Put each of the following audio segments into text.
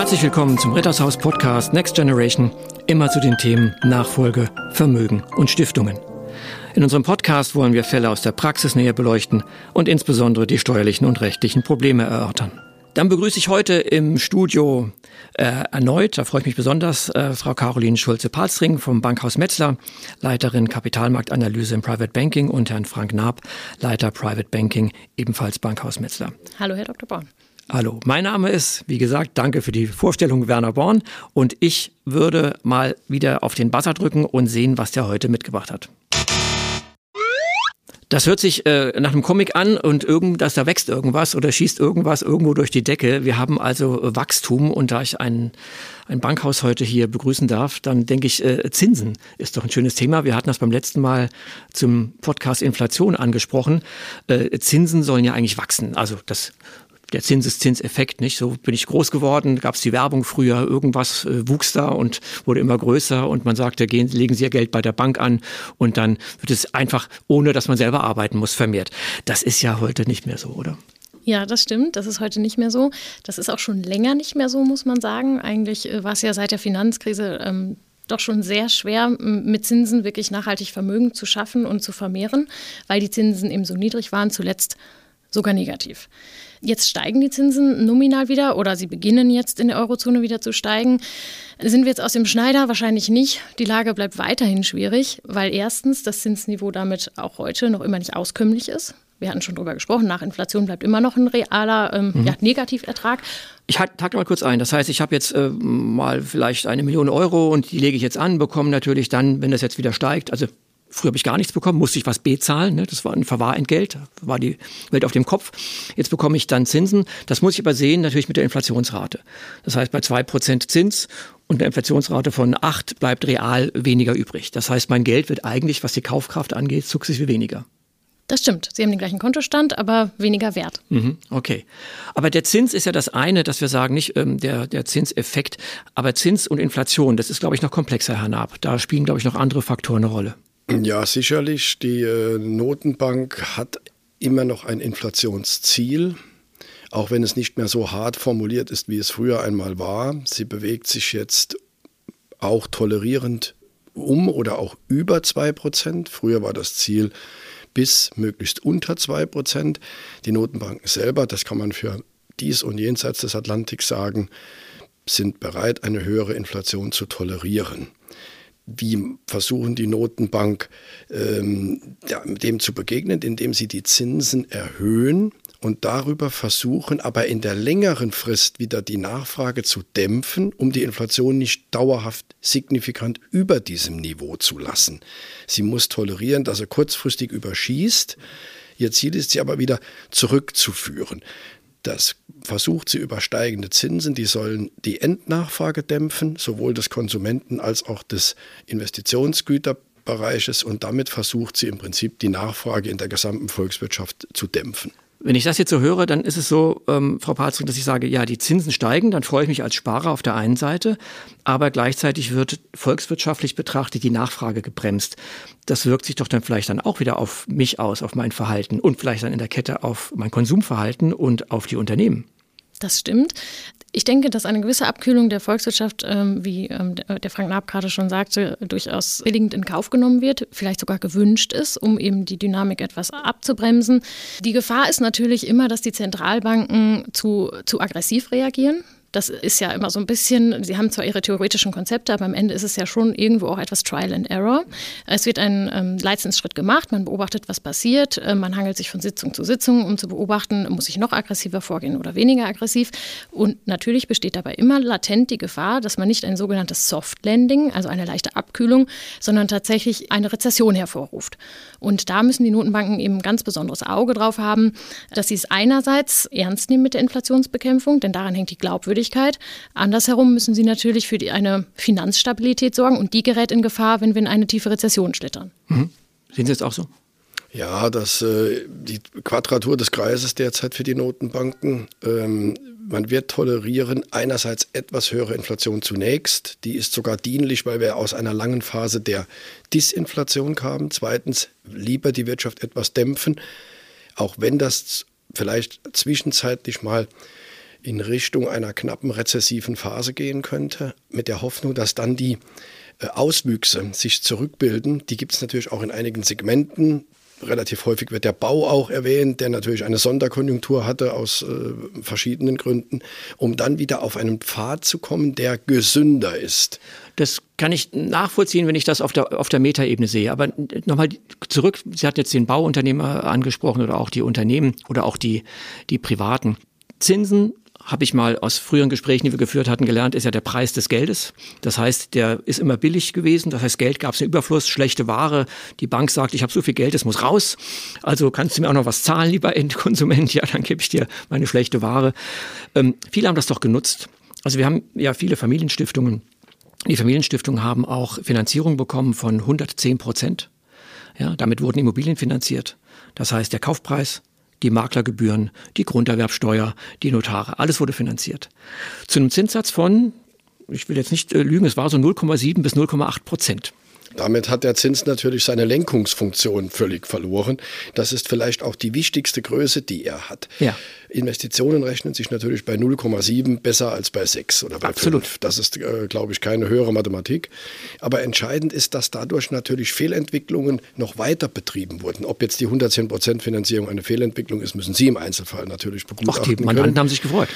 Herzlich willkommen zum Rittershaus Podcast Next Generation, immer zu den Themen Nachfolge, Vermögen und Stiftungen. In unserem Podcast wollen wir Fälle aus der Praxis näher beleuchten und insbesondere die steuerlichen und rechtlichen Probleme erörtern. Dann begrüße ich heute im Studio äh, erneut, da freue ich mich besonders, äh, Frau Caroline Schulze-Palstring vom Bankhaus Metzler, Leiterin Kapitalmarktanalyse im Private Banking und Herrn Frank Naab, Leiter Private Banking, ebenfalls Bankhaus Metzler. Hallo, Herr Dr. Born. Hallo, mein Name ist, wie gesagt, danke für die Vorstellung Werner Born und ich würde mal wieder auf den Buzzer drücken und sehen, was der heute mitgebracht hat. Das hört sich äh, nach einem Comic an und irgend, dass da wächst irgendwas oder schießt irgendwas irgendwo durch die Decke. Wir haben also Wachstum und da ich ein, ein Bankhaus heute hier begrüßen darf, dann denke ich, äh, Zinsen ist doch ein schönes Thema. Wir hatten das beim letzten Mal zum Podcast Inflation angesprochen. Äh, Zinsen sollen ja eigentlich wachsen. Also das der Zinseszinseffekt, nicht? So bin ich groß geworden, gab es die Werbung früher, irgendwas äh, wuchs da und wurde immer größer und man sagte, gehen, legen Sie Ihr Geld bei der Bank an und dann wird es einfach, ohne dass man selber arbeiten muss, vermehrt. Das ist ja heute nicht mehr so, oder? Ja, das stimmt. Das ist heute nicht mehr so. Das ist auch schon länger nicht mehr so, muss man sagen. Eigentlich äh, war es ja seit der Finanzkrise ähm, doch schon sehr schwer, mit Zinsen wirklich nachhaltig Vermögen zu schaffen und zu vermehren, weil die Zinsen eben so niedrig waren, zuletzt sogar negativ. Jetzt steigen die Zinsen nominal wieder oder sie beginnen jetzt in der Eurozone wieder zu steigen. Sind wir jetzt aus dem Schneider? Wahrscheinlich nicht. Die Lage bleibt weiterhin schwierig, weil erstens das Zinsniveau damit auch heute noch immer nicht auskömmlich ist. Wir hatten schon darüber gesprochen, nach Inflation bleibt immer noch ein realer ähm, mhm. ja, Negativertrag. Ich hake mal kurz ein. Das heißt, ich habe jetzt äh, mal vielleicht eine Million Euro und die lege ich jetzt an, bekomme natürlich dann, wenn das jetzt wieder steigt, also Früher habe ich gar nichts bekommen, musste ich was bezahlen. Ne? Das war ein Verwahrentgelt, war die Welt auf dem Kopf. Jetzt bekomme ich dann Zinsen. Das muss ich übersehen natürlich mit der Inflationsrate. Das heißt, bei zwei Prozent Zins und der Inflationsrate von acht bleibt real weniger übrig. Das heißt, mein Geld wird eigentlich, was die Kaufkraft angeht, sukzessive weniger. Das stimmt. Sie haben den gleichen Kontostand, aber weniger Wert. Mhm, okay. Aber der Zins ist ja das eine, dass wir sagen, nicht ähm, der, der Zinseffekt, aber Zins und Inflation, das ist, glaube ich, noch komplexer, Herr Naab. Da spielen, glaube ich, noch andere Faktoren eine Rolle. Ja, sicherlich. Die äh, Notenbank hat immer noch ein Inflationsziel, auch wenn es nicht mehr so hart formuliert ist, wie es früher einmal war. Sie bewegt sich jetzt auch tolerierend um oder auch über 2%. Früher war das Ziel bis möglichst unter 2%. Die Notenbanken selber, das kann man für dies und jenseits des Atlantiks sagen, sind bereit, eine höhere Inflation zu tolerieren wie versuchen die Notenbank ähm, dem zu begegnen, indem sie die Zinsen erhöhen und darüber versuchen, aber in der längeren Frist wieder die Nachfrage zu dämpfen, um die Inflation nicht dauerhaft signifikant über diesem Niveau zu lassen. Sie muss tolerieren, dass er kurzfristig überschießt. Ihr Ziel ist sie aber wieder zurückzuführen. Das versucht sie über steigende Zinsen, die sollen die Endnachfrage dämpfen, sowohl des Konsumenten als auch des Investitionsgüterbereiches und damit versucht sie im Prinzip die Nachfrage in der gesamten Volkswirtschaft zu dämpfen. Wenn ich das jetzt so höre, dann ist es so, ähm, Frau Patzring, dass ich sage, ja, die Zinsen steigen, dann freue ich mich als Sparer auf der einen Seite, aber gleichzeitig wird volkswirtschaftlich betrachtet die Nachfrage gebremst. Das wirkt sich doch dann vielleicht dann auch wieder auf mich aus, auf mein Verhalten und vielleicht dann in der Kette auf mein Konsumverhalten und auf die Unternehmen. Das stimmt. Ich denke, dass eine gewisse Abkühlung der Volkswirtschaft, ähm, wie ähm, der Frank Naab gerade schon sagte, durchaus billigend in Kauf genommen wird, vielleicht sogar gewünscht ist, um eben die Dynamik etwas abzubremsen. Die Gefahr ist natürlich immer, dass die Zentralbanken zu, zu aggressiv reagieren. Das ist ja immer so ein bisschen, Sie haben zwar Ihre theoretischen Konzepte, aber am Ende ist es ja schon irgendwo auch etwas Trial and Error. Es wird ein ähm, Leitzinsschritt gemacht, man beobachtet, was passiert, äh, man hangelt sich von Sitzung zu Sitzung, um zu beobachten, muss ich noch aggressiver vorgehen oder weniger aggressiv. Und natürlich besteht dabei immer latent die Gefahr, dass man nicht ein sogenanntes Soft Landing, also eine leichte Abkühlung, sondern tatsächlich eine Rezession hervorruft. Und da müssen die Notenbanken eben ein ganz besonderes Auge drauf haben, dass sie es einerseits ernst nehmen mit der Inflationsbekämpfung, denn daran hängt die Glaubwürdigkeit Glaubwürdigkeit. Andersherum müssen sie natürlich für die, eine Finanzstabilität sorgen und die gerät in Gefahr, wenn wir in eine tiefe Rezession schlittern. Mhm. Sehen Sie es auch so? Ja, das, äh, die Quadratur des Kreises derzeit für die Notenbanken. Ähm, man wird tolerieren einerseits etwas höhere Inflation zunächst. Die ist sogar dienlich, weil wir aus einer langen Phase der Disinflation kamen. Zweitens lieber die Wirtschaft etwas dämpfen, auch wenn das vielleicht zwischenzeitlich mal in Richtung einer knappen rezessiven Phase gehen könnte, mit der Hoffnung, dass dann die äh, Auswüchse sich zurückbilden. Die gibt es natürlich auch in einigen Segmenten. Relativ häufig wird der Bau auch erwähnt, der natürlich eine Sonderkonjunktur hatte aus äh, verschiedenen Gründen, um dann wieder auf einen Pfad zu kommen, der gesünder ist. Das kann ich nachvollziehen, wenn ich das auf der, auf der Metaebene sehe. Aber nochmal zurück, Sie hat jetzt den Bauunternehmer angesprochen oder auch die Unternehmen oder auch die, die Privaten. Zinsen habe ich mal aus früheren Gesprächen, die wir geführt hatten, gelernt, ist ja der Preis des Geldes. Das heißt, der ist immer billig gewesen. Das heißt, Geld gab es im Überfluss, schlechte Ware. Die Bank sagt, ich habe so viel Geld, es muss raus. Also kannst du mir auch noch was zahlen, lieber Endkonsument? Ja, dann gebe ich dir meine schlechte Ware. Ähm, viele haben das doch genutzt. Also wir haben ja viele Familienstiftungen. Die Familienstiftungen haben auch Finanzierung bekommen von 110 Prozent. Ja, damit wurden Immobilien finanziert. Das heißt, der Kaufpreis die Maklergebühren, die Grunderwerbsteuer, die Notare, alles wurde finanziert. Zu einem Zinssatz von, ich will jetzt nicht äh, lügen, es war so 0,7 bis 0,8 Prozent. Damit hat der Zins natürlich seine Lenkungsfunktion völlig verloren. Das ist vielleicht auch die wichtigste Größe, die er hat. Ja. Investitionen rechnen sich natürlich bei 0,7 besser als bei 6 oder bei Absolut. 5. Das ist, äh, glaube ich, keine höhere Mathematik. Aber entscheidend ist, dass dadurch natürlich Fehlentwicklungen noch weiter betrieben wurden. Ob jetzt die 110 Prozent Finanzierung eine Fehlentwicklung ist, müssen Sie im Einzelfall natürlich begutachten. Ach, die Mandanten haben sich gefreut.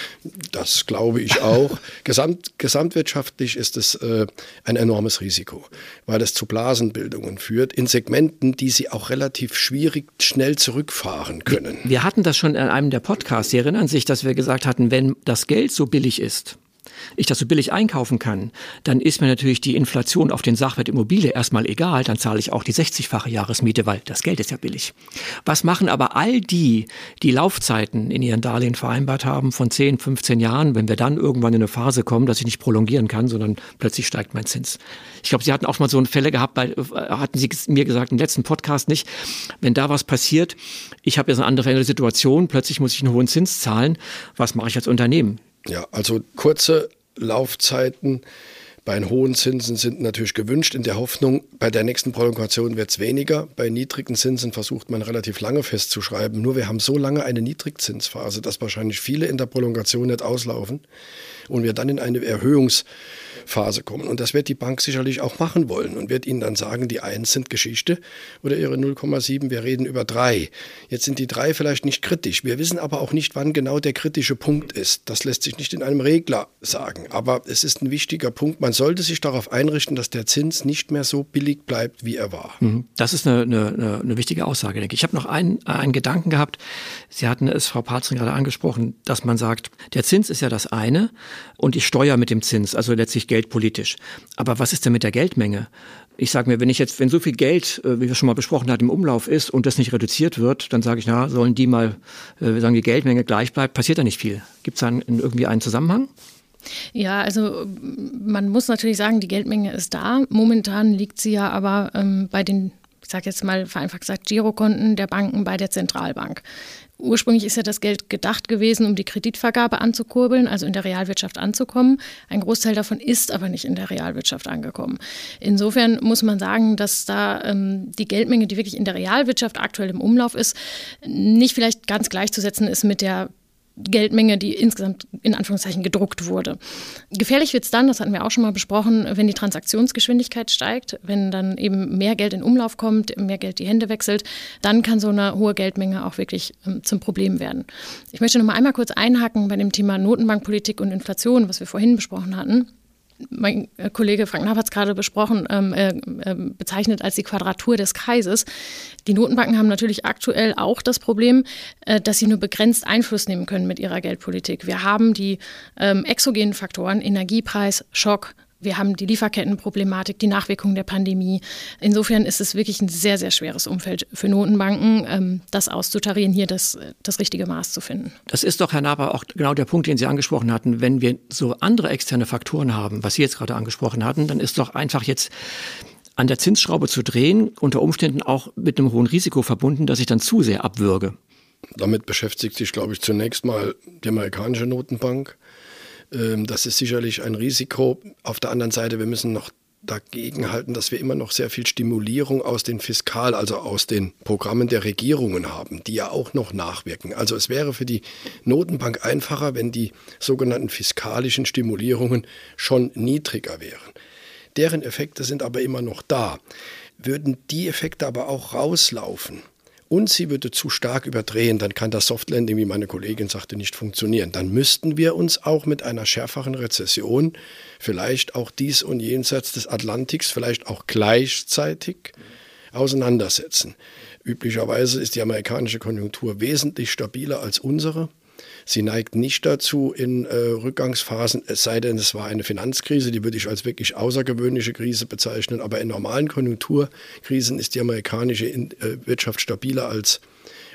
Das glaube ich auch. Gesamt, gesamtwirtschaftlich ist es äh, ein enormes Risiko, weil es zu Blasenbildungen führt in Segmenten, die Sie auch relativ schwierig schnell zurückfahren können. Wir hatten das schon in einem der Podcasts Podcast. Sie erinnern sich, dass wir gesagt hatten, wenn das Geld so billig ist, ich das so billig einkaufen kann, dann ist mir natürlich die Inflation auf den Sachwert Immobilie erstmal egal, dann zahle ich auch die 60-fache Jahresmiete, weil das Geld ist ja billig. Was machen aber all die, die Laufzeiten in ihren Darlehen vereinbart haben von 10, 15 Jahren, wenn wir dann irgendwann in eine Phase kommen, dass ich nicht prolongieren kann, sondern plötzlich steigt mein Zins. Ich glaube, Sie hatten auch mal so eine Fälle gehabt, bei, hatten Sie mir gesagt im letzten Podcast nicht, wenn da was passiert, ich habe jetzt eine andere Situation, plötzlich muss ich einen hohen Zins zahlen, was mache ich als Unternehmen? Ja, also kurze Laufzeiten bei hohen Zinsen sind natürlich gewünscht, in der Hoffnung, bei der nächsten Prolongation wird es weniger. Bei niedrigen Zinsen versucht man relativ lange festzuschreiben. Nur wir haben so lange eine Niedrigzinsphase, dass wahrscheinlich viele in der Prolongation nicht auslaufen und wir dann in eine Erhöhungs- Phase kommen. Und das wird die Bank sicherlich auch machen wollen und wird Ihnen dann sagen, die 1 sind Geschichte oder Ihre 0,7, wir reden über 3. Jetzt sind die 3 vielleicht nicht kritisch. Wir wissen aber auch nicht, wann genau der kritische Punkt ist. Das lässt sich nicht in einem Regler sagen. Aber es ist ein wichtiger Punkt. Man sollte sich darauf einrichten, dass der Zins nicht mehr so billig bleibt, wie er war. Mhm. Das ist eine, eine, eine wichtige Aussage, denke ich. Ich habe noch einen, einen Gedanken gehabt. Sie hatten es, Frau Parzing, gerade angesprochen, dass man sagt, der Zins ist ja das eine und ich steuere mit dem Zins, also letztlich geldpolitisch. Aber was ist denn mit der Geldmenge? Ich sage mir, wenn ich jetzt, wenn so viel Geld, äh, wie wir schon mal besprochen hatten, im Umlauf ist und das nicht reduziert wird, dann sage ich, na, sollen die mal, äh, sagen die Geldmenge gleich bleibt, passiert da nicht viel. Gibt es da irgendwie einen Zusammenhang? Ja, also man muss natürlich sagen, die Geldmenge ist da. Momentan liegt sie ja aber ähm, bei den, ich sage jetzt mal vereinfacht gesagt, Girokonten der Banken bei der Zentralbank. Ursprünglich ist ja das Geld gedacht gewesen, um die Kreditvergabe anzukurbeln, also in der Realwirtschaft anzukommen. Ein Großteil davon ist aber nicht in der Realwirtschaft angekommen. Insofern muss man sagen, dass da ähm, die Geldmenge, die wirklich in der Realwirtschaft aktuell im Umlauf ist, nicht vielleicht ganz gleichzusetzen ist mit der Geldmenge, die insgesamt in Anführungszeichen gedruckt wurde. Gefährlich wird es dann, das hatten wir auch schon mal besprochen, wenn die Transaktionsgeschwindigkeit steigt, wenn dann eben mehr Geld in Umlauf kommt, mehr Geld die Hände wechselt, dann kann so eine hohe Geldmenge auch wirklich ähm, zum Problem werden. Ich möchte noch mal einmal kurz einhaken bei dem Thema Notenbankpolitik und Inflation, was wir vorhin besprochen hatten mein äh, Kollege Frank Napp hat es gerade besprochen, ähm, äh, äh, bezeichnet als die Quadratur des Kreises. Die Notenbanken haben natürlich aktuell auch das Problem, äh, dass sie nur begrenzt Einfluss nehmen können mit ihrer Geldpolitik. Wir haben die ähm, exogenen Faktoren, Energiepreis, Schock, wir haben die Lieferkettenproblematik, die Nachwirkungen der Pandemie. Insofern ist es wirklich ein sehr, sehr schweres Umfeld für Notenbanken, ähm, das auszutarieren, hier das, das richtige Maß zu finden. Das ist doch, Herr Naber, auch genau der Punkt, den Sie angesprochen hatten. Wenn wir so andere externe Faktoren haben, was Sie jetzt gerade angesprochen hatten, dann ist doch einfach jetzt an der Zinsschraube zu drehen, unter Umständen auch mit einem hohen Risiko verbunden, dass ich dann zu sehr abwürge. Damit beschäftigt sich, glaube ich, zunächst mal die amerikanische Notenbank. Ähm, das ist sicherlich ein Risiko. Auf der anderen Seite, wir müssen noch dagegen halten, dass wir immer noch sehr viel Stimulierung aus den Fiskal, also aus den Programmen der Regierungen haben, die ja auch noch nachwirken. Also es wäre für die Notenbank einfacher, wenn die sogenannten fiskalischen Stimulierungen schon niedriger wären. Deren Effekte sind aber immer noch da. Würden die Effekte aber auch rauslaufen, und sie würde zu stark überdrehen, dann kann das Softlanding, wie meine Kollegin sagte, nicht funktionieren. Dann müssten wir uns auch mit einer schärferen Rezession, vielleicht auch dies und jenseits des Atlantiks, vielleicht auch gleichzeitig auseinandersetzen. Üblicherweise ist die amerikanische Konjunktur wesentlich stabiler als unsere. Sie neigt nicht dazu in äh, Rückgangsphasen, es sei denn, es war eine Finanzkrise, die würde ich als wirklich außergewöhnliche Krise bezeichnen. Aber in normalen Konjunkturkrisen ist die amerikanische äh, Wirtschaft stabiler als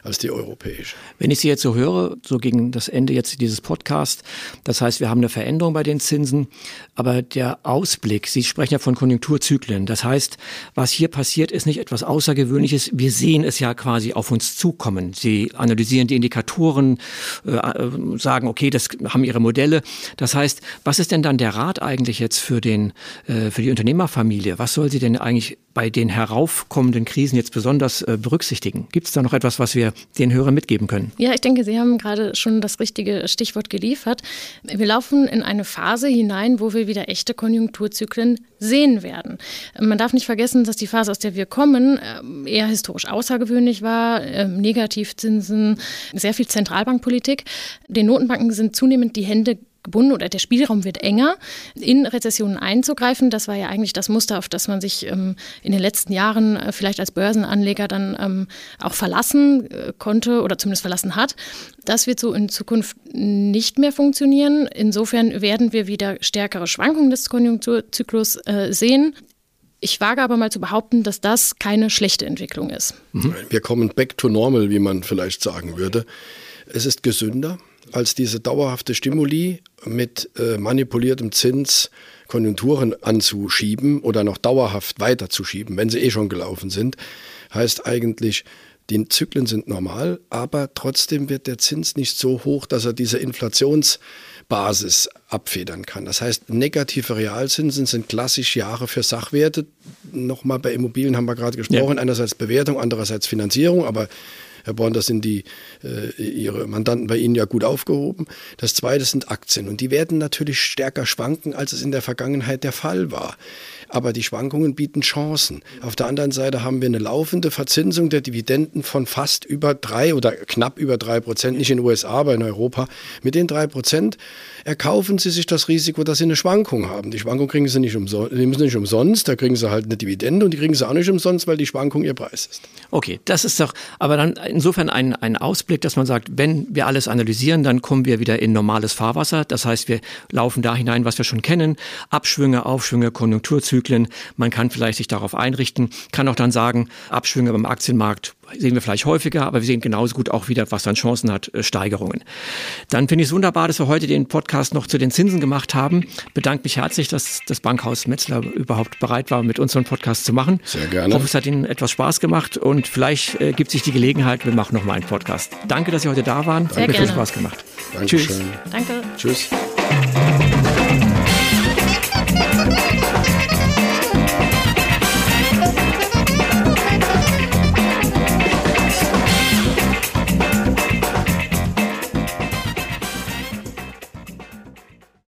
als die europäische. Wenn ich Sie jetzt so höre, so gegen das Ende jetzt dieses Podcasts, das heißt, wir haben eine Veränderung bei den Zinsen, aber der Ausblick, Sie sprechen ja von Konjunkturzyklen, das heißt, was hier passiert, ist nicht etwas Außergewöhnliches, wir sehen es ja quasi auf uns zukommen. Sie analysieren die Indikatoren, äh, äh sagen, okay, das haben Ihre Modelle. Das heißt, was ist denn dann der Rat eigentlich jetzt für, den, äh, für die Unternehmerfamilie? Was soll sie denn eigentlich bei den heraufkommenden Krisen jetzt besonders äh, berücksichtigen? Gibt es da noch etwas, was wir den Hörern mitgeben können? Ja, ich denke, Sie haben gerade schon das richtige Stichwort geliefert. Wir laufen in eine Phase hinein, wo wir wieder echte Konjunkturzyklen sehen werden. Man darf nicht vergessen, dass die Phase, aus der wir kommen, äh, eher historisch außergewöhnlich war. Ähm, Negativzinsen, sehr viel Zentralbankpolitik. Den Notenbanken sind zunehmend die Hände gebunden oder der Spielraum wird enger, in Rezessionen einzugreifen. Das war ja eigentlich das Muster, auf das man sich ähm, in den letzten Jahren äh, vielleicht als Börsenanleger dann ähm, auch verlassen äh, konnte oder zumindest verlassen hat. Das wird so in Zukunft nicht mehr funktionieren. Insofern werden wir wieder stärkere Schwankungen des Konjunkturzyklus äh, sehen. Ich wage aber mal zu behaupten, dass das keine schlechte Entwicklung ist. Wir kommen back to normal, wie man vielleicht sagen würde. Es ist gesünder, als diese dauerhafte Stimuli mit äh, manipuliertem Zins Konjunkturen anzuschieben oder noch dauerhaft weiterzuschieben, wenn sie eh schon gelaufen sind, heißt eigentlich, die Zyklen sind normal, aber trotzdem wird der Zins nicht so hoch, dass er diese Inflationsbasis abfedern kann. Das heißt, negative Realzinsen sind klassisch Jahre für Sachwerte. Nochmal bei Immobilien haben wir gerade gesprochen, ja. einerseits Bewertung, andererseits Finanzierung, aber Herr Born, da sind die, äh, Ihre Mandanten bei Ihnen ja gut aufgehoben. Das zweite sind Aktien und die werden natürlich stärker schwanken, als es in der Vergangenheit der Fall war. Aber die Schwankungen bieten Chancen. Auf der anderen Seite haben wir eine laufende Verzinsung der Dividenden von fast über drei oder knapp über drei Prozent, nicht in den USA, aber in Europa. Mit den drei Prozent erkaufen Sie sich das Risiko, dass Sie eine Schwankung haben. Die Schwankung kriegen Sie nicht umsonst, nehmen Sie nicht umsonst, da kriegen Sie halt eine Dividende und die kriegen Sie auch nicht umsonst, weil die Schwankung Ihr Preis ist. Okay, das ist doch aber dann insofern ein, ein Ausblick, dass man sagt, wenn wir alles analysieren, dann kommen wir wieder in normales Fahrwasser. Das heißt, wir laufen da hinein, was wir schon kennen. Abschwünge, Aufschwünge, Konjunkturzyklen. Man kann vielleicht sich darauf einrichten, kann auch dann sagen, Abschwünge beim Aktienmarkt sehen wir vielleicht häufiger, aber wir sehen genauso gut auch wieder, was dann Chancen hat, äh, Steigerungen. Dann finde ich es wunderbar, dass wir heute den Podcast noch zu den Zinsen gemacht haben. Bedanke mich herzlich, dass das Bankhaus Metzler überhaupt bereit war, mit uns so einen Podcast zu machen. Sehr gerne. Ich hoffe, es hat Ihnen etwas Spaß gemacht und vielleicht äh, gibt sich die Gelegenheit, wir machen noch mal einen Podcast. Danke, dass Sie heute da waren. Sehr hat mir viel Spaß gemacht. Dankeschön. Tschüss. Danke. Tschüss.